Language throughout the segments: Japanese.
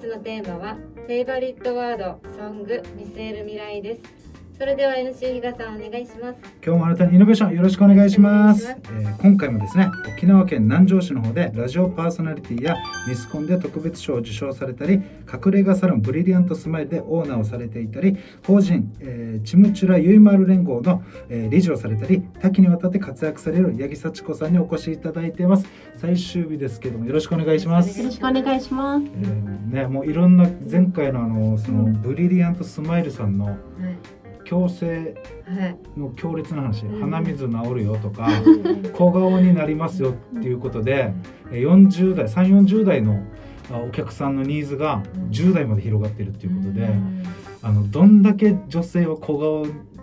日のテーマはフェイバリットワードソング見据える未来です。それでは NC 比嘉さんお願いします今日もあなたにイノベーションよろしくお願いします。しえー今回もですね、沖縄県南城市の方でラジオパーソナリティやミスコンで特別賞を受賞されたり、隠れ家サロンブリリアントスマイルでオーナーをされていたり、法人、えーチムチュラユイマール連合の、えー理事をされたり、多岐にわたって活躍される八木幸子さんにお越しいただいています。最終日ですけどもよろしくお願いします。よろしくお願いします。えーね、もういろんな前回のあのそのブリリアントスマイルさんのはい矯正はい。の強烈な話、うん。鼻水治るよとか、うん小顔になりますよっていうことでえー40代3 4 0代のあお客さんのニーズがうん。10代まで広がっているっていうことで、うん。あのどんだけ女性は小顔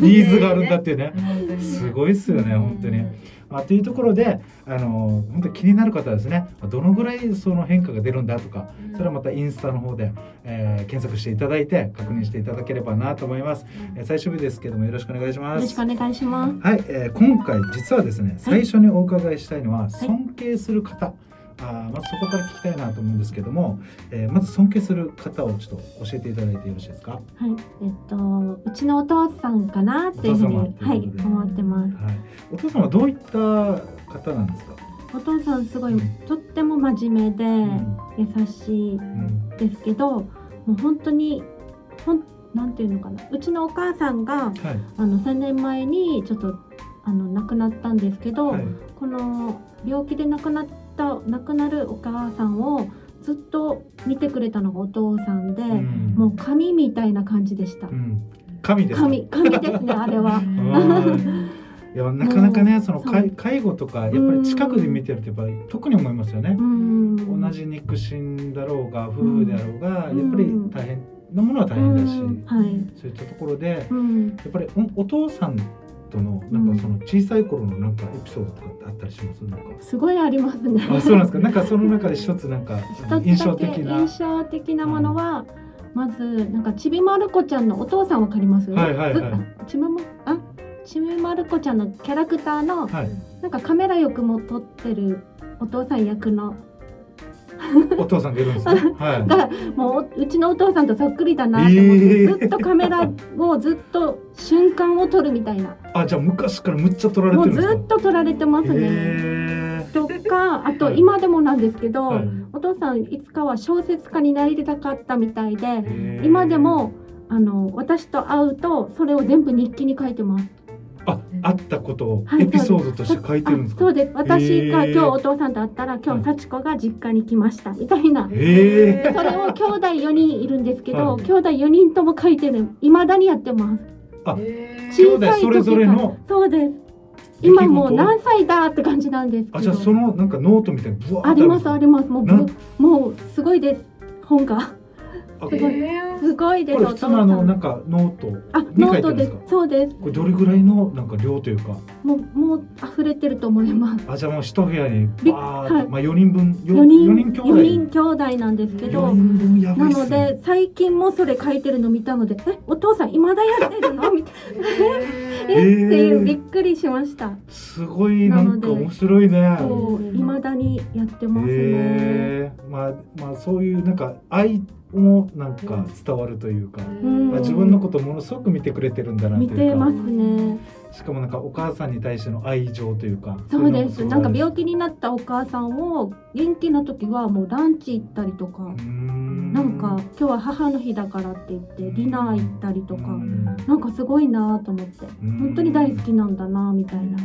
ニーズがあるんだっていうね。すごいですよね本当に。あというところであの本当に気になる方はですねどのぐらいその変化が出るんだとかそれはまたインスタの方で、えー検索していただいて確認していただければなと思います。えー最終日ですけどもよろしくお願いします。よろしくお願いします。はい、えー今回実はですね最初にお伺いしたいのは尊敬する方、あーまずそこから聞きたいなと思うんですけども、えーまず尊敬する方をちょっと教えていただいてよろしいですか、はい、はい、えっとうちのお父さんかなっていうふうにはい思ってます。お父様はどういった方なんですか、お父さんすごいうん。とっても真面目でうん。優しいうんですけど、もう本当にほんなんていうのかな。うちのお母さんがはい。あの3年前にちょっとあの亡くなったんですけど、はい。この病気で亡くなった亡くなるお母さんをずっと見てくれたのがお父さんで、うんもう神みたいな感じでしたう。ん神ですか？神神ですね あれは。うんいやなかなかねその介介護とかやっぱり近くで見てるとやっぱり特に思いますよねう。ん同じ肉親だろうが夫婦であろうが、うんやっぱり大変なものは大変だし、うんはい。そういったところでうん。やっぱりおお父さんとのなんかその小さい頃のなんかエピソードとかってあったりします？なんか。すごいありますね。あそうなんですか？なんかその中で一つなんか印象的な。印象的なものは、まずなんかちびまる子ちゃんのお父さんわかります？はいはいはい。ちびまあ？ちびまる子ちゃんのキャラクターのはい。なんかカメラよくも撮ってるお父さん役のお父さんがいるんですね。はい。がもううちのお父さんとそっくりだなと思って、えー。ずっとカメラをずっと瞬間を撮るみたいな。あじゃあ昔からむっちゃ撮られもうてるんですか？ずっと撮られてますね。へとかあとはい。今でもなんですけど、はい。お父さんいつかは小説家になりたかったみたいでー。今でもあの私と会うとそれを全部日記に書いてます。ああったことをはいエピソードとして書いてるんですか？あそうです。私が今日お父さんと会ったら今はい。日幸子が実家に来ましたみたいな。それを兄弟4人いるんですけど、はい。兄弟4人とも書いてる。未だにやってます。あえ兄弟それぞれの？そうです。今もう何歳だって感じなんですけど。あじゃあそのなんかノートみたいなブワーありますありります。もうもうすごいです。本が。あすごいすごいです。これ普通のあのなんかノートあに書ノートですいてるんです。かそうです。これどれぐらいのなんか量というか？もうもう溢れてると思います。あじゃあもう一部屋にびバーまあ4人分よ4人四人兄弟？四人兄弟なんですけど4人分やばないので最近もそれ書いてるの見たので「えお父さん今だやってるの? 」みたいな「ええーっていうびっくりしました。すごいなんかなので面白いね。そう未だにやってますね。まあまあそういうなんか愛もなんか伝わるというか、うん。あ自分のことをものすごく見てくれてるんだなというか。見てますね。しかもなんかお母さんに対しての愛情というかそうです。なんか病気気になったお母さんを元気な時はもうランチ行ったりとかななんか今日は母の日だからって言ってディナー行ったりとかうん。なんかすごいなと思って。うん。本当に大好きなんだなみたいな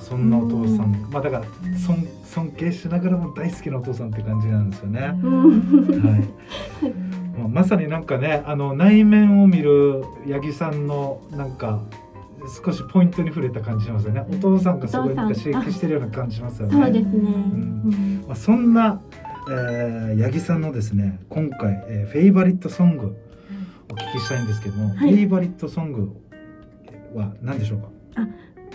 そんなお父さん、まあだから尊尊敬しながらも大好きなお父さんって感じなんですよね。うんはい。まさになんかね、あの内面を見る八木さんのなんか少しポイントに触れた感じしますよね。お父さんがすごいなんか刺激してるような感じしますよね。そうですね、んうんまあそんな、えー、八木さんのですね、今回、えーフェイバリットソングお聞きしたいんですけども、はいフェイバリットソングは何でしょうか？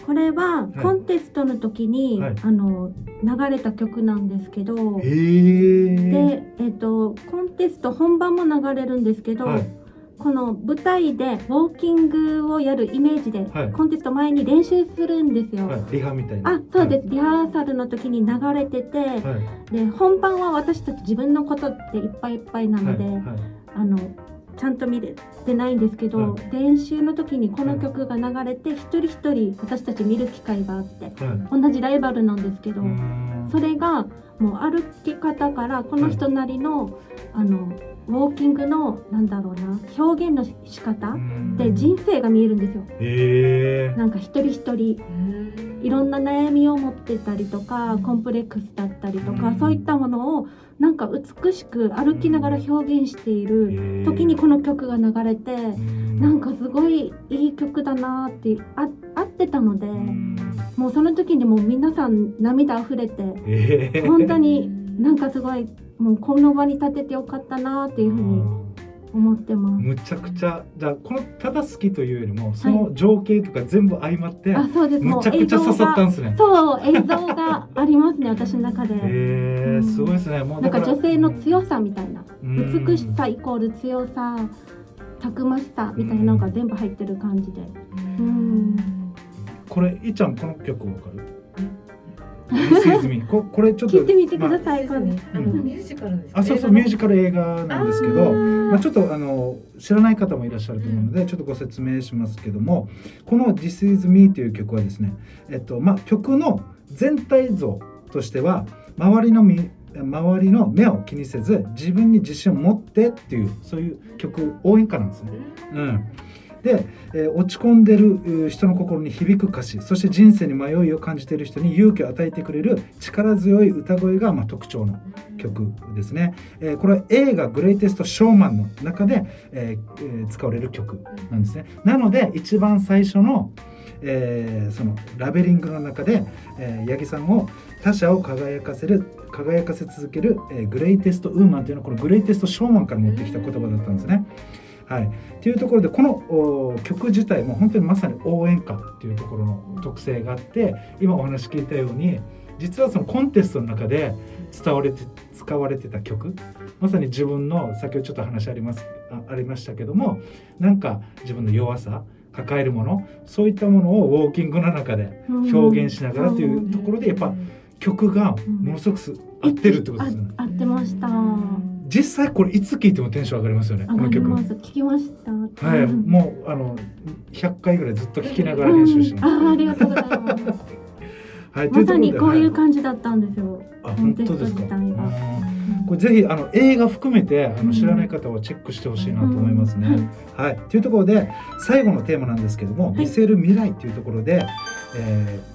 これはコンテストの時に、はい。あの流れた曲なんですけど。で、えっとコンテスト本番も流れるんですけど、はい。この舞台でウォーキングをやるイメージで、はい。コンテスト前に練習するんですよ。はい、リハみたいな。あそうです、リハーサルの時に流れてて、で本番は私たち自分のことでいっぱいいっぱいなので、はい。あのちゃんと見れてないんですけど、は練習の時にこの曲が流れて、一人一人私たち見る機会があってはい同じライバルなんですけど、それがもう歩き方からこの人なりの、あのウォーキングのなんだろうな表現の仕方うん。で人生が見えるんですよ。え。ーなんか一人一人いろんな悩みを持ってたりとかコンプレックスだったりとか、うん。そういったものをなんか美しく歩きながら表現しているえー。時にこの曲が流れて、うん。なんかすごいいい曲だなってあ合ってたので、うん。もうその時にもう皆さん涙あふれてえー。本当になんかすごいもうこの場に立ててよかったなっていうふうに思ってます。むちゃくちゃじゃあこのただ好きというよりもその情景とか全部相まって、あそうです。もむうちゃくちゃ刺さったんですね。そう映像がありますね 私の中で。えー、すごいですね。もうなんか女性の強さ、さみたいなうん。美しさイコール強さたくましさみたいなのが全部入ってる感じで。うん。これいっちゃんこの曲わかる？ここれちょっと聞いてみてくだまさい、今度あのミュージカルですかあ、あそうそうミュージカル映画なんですけどまあ、ちょっととあの知らない方もいらっしゃると思うので、ちょっとご説明しますけどもこの「This is Me」という曲はですね、えっとまあ、曲の全体像としては周りのみ周りの目を気にせず自分に自信を持ってっていうそういう曲応援歌なんですね。うん、で、えー落ち込んでる人の心に響く歌詞そして人生に迷いを感じている人に勇気を与えてくれる力強い歌声がまあ特徴の曲ですね、えーこれは映画「グレイテスト・ショーマン」の中で、えーえー使われる曲なんですねなので一番最初の、えーそのラベリングの中で、えー八木さんを他者を輝かせる輝かせ続ける、えーグレイテスト・ウーマンというのはこのグレイテスト・ショーマンから持ってきた言葉だったんですね。はい、というところでこのお曲自体も本当にまさに応援歌っていうところの特性があって今お話聞いたように実はそのコンテストの中で伝われて使われてた曲まさに自分の先ほどちょっと話ありますあありましたけどもなんか自分の弱さ抱えるものそういったものをウォーキングの中で表現しながらというところでやっぱ曲がものすごくす合ってるってことですよね。合ってました実際これいつ聴いてもテンション上がりますよねこの曲。聞きました。はい、う んもうあの100回ぐらいずっと聴きながら練習してます。うん。あーありがとうございます。はい、まさにこういうじ。感じだったんですよ。あ、本当ですか？コンテスト自体が。うん。これぜひあの映画含めてあの知らない方はチェックしてほしいなと思いますね。はい、というところで最後のテーマなんですけども、い。見せる未来というところで、えー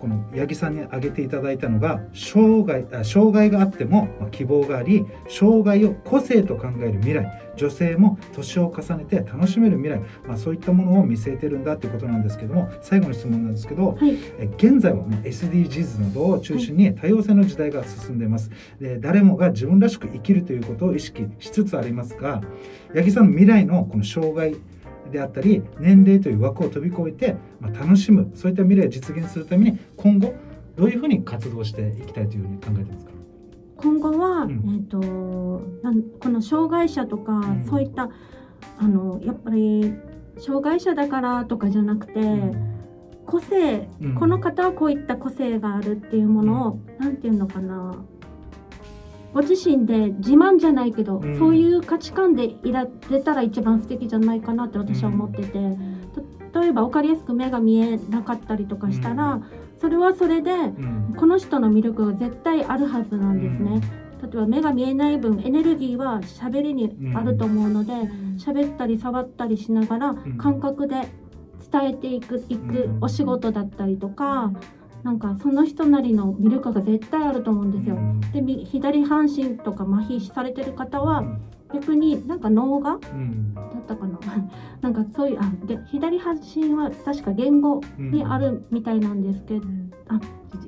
この八木さんに挙げていただいたのが障害あ障害があっても、まあ、希望があり障害を個性と考える未来。女性も年を重ねて楽しめる未来、まあ、そういったものを見据えてるんだということなんですけども最後の質問なんですけど、はい。え現在はまあ SDGs などを中心に多様性の時代が進んでいます。で誰もが自分らしく生きるということを意識しつつありますが八木さんの未来のこの障害であったり年齢という枠を飛び越えて、まあ、楽しむそういった未来を実現するために今後どういうふうに活動していきたいというふうに考えてますか？今後は、うん。えっ、となんこの障害者とか、ん。そういったあのやっぱり障害者だからとかじゃなくて、個性、うん。この方はこういった個性があるっていうものを、なんていうのかなご自身で自慢じゃないけど、うん。そういう価値観でいられたら一番素敵じゃないかなって私は思ってて、例えば分かりやすく目が見えなかったりとかしたら、うそれはそれでうん。この人の魅力が絶対あるはずなんですね。例えば目が見えない分エネルギーは喋りにあると思うので喋、ったり触ったりしながらん。感覚で伝えていくいくうん。お仕事だったりとか、なんかその人なりの魅力が絶対あると思うんですよ。うん。でみ左半身とか麻痺されてる方はうん逆になんか脳がうん。だったかな。なんかそういうあで左半身は確か言語にあるみたいなんですけど、あ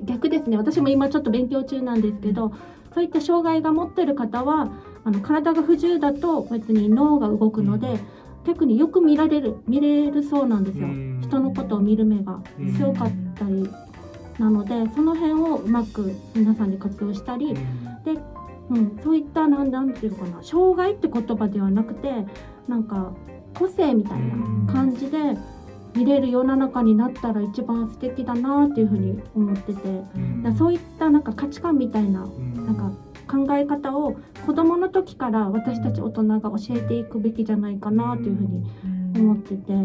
逆ですね。私も今ちょっと勉強中なんですけどそういった障害が持ってる方はあの体が不自由だと別に脳が動くので、うん。逆によく見られる見れるそうなんですよ、うん。人のことを見る目が。うん。強かったりなのでその辺をうまく皆さんに活用したり、うん、そういったなんなんていうのかな障害って言葉ではなくてなんか個性みたいな感じで見れる世の中になったら一番素敵だなっていうふうに思ってて、だそういったなんか価値観みたいななんか考え方を子どもの時から私たち大人が教えていくべきじゃないかなというふうに思ってて。う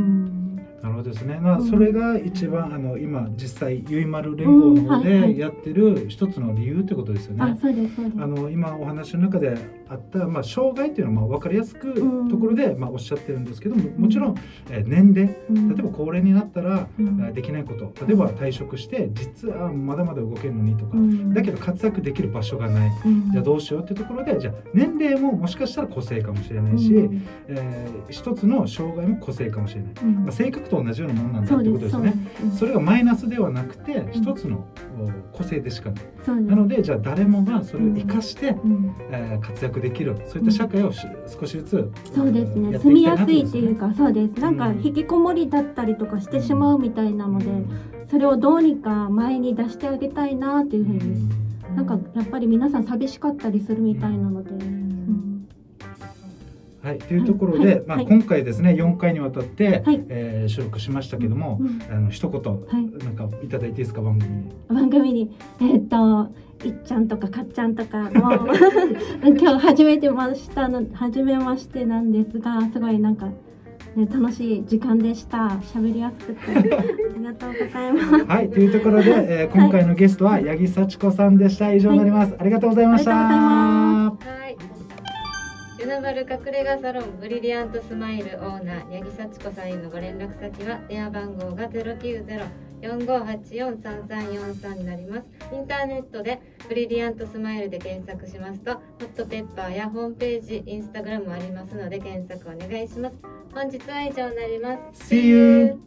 んなるほどですね。まあ、それが一番、あの今実際ゆいまる連合の方でやってる一つの理由ってことですよね。あ、そうですあの今お話の中であったまあ障害っていうのはまあ分かりやすくところでまあおっしゃってるんですけども、もちろんえ年齢、例えば高齢になったらできないこと、例えば退職して実はまだまだ動けるのにとか、だけど活躍できる場所がない、じゃあどうしようってところでじゃあ年齢ももしかしたら個性かもしれないし、えー、一つの障害も個性かもしれない。まあ性格と同じようなものなんだってことですね。それがマイナスではなくて一つの個性でしかない。なのでじゃあ誰もがそれを生かして、うえ活躍できる。そういった社会を少しずつ、そうですね。住みやすいっていうかそうです。なんか引きこもりだったりとかしてしまうみたいなので、それをどうにか前に出してあげたいなっていうふうに、なんかやっぱり皆さん寂しかったりするみたいなので。はい、というところで、はい、まあ、今回ですね4回にわたって、はい、えー、収録しましたけども、うん、あの一言、はい、なんかいただいていいですか番組に。番組にえー、っといっちゃんとかかっちゃんとかも 今日初めてましたの初めましてなんですがすごいなんか。ね、楽しい時間でした。喋りやすくて ありがとうございます。はい、というところで、えー、今回のゲストは八木幸子さんでした。以上になります。ありがとうございました。はい。与那原隠れ家サロンブリリアントスマイルオーナー八木幸子さんへのご連絡先は電話番号がゼロ九ゼロ45843343になります。インターネットでブリリアントスマイルで検索しますと、ホットペッパーやホームページ、インスタグラムもありますので検索お願いします。本日は以上になります。See you!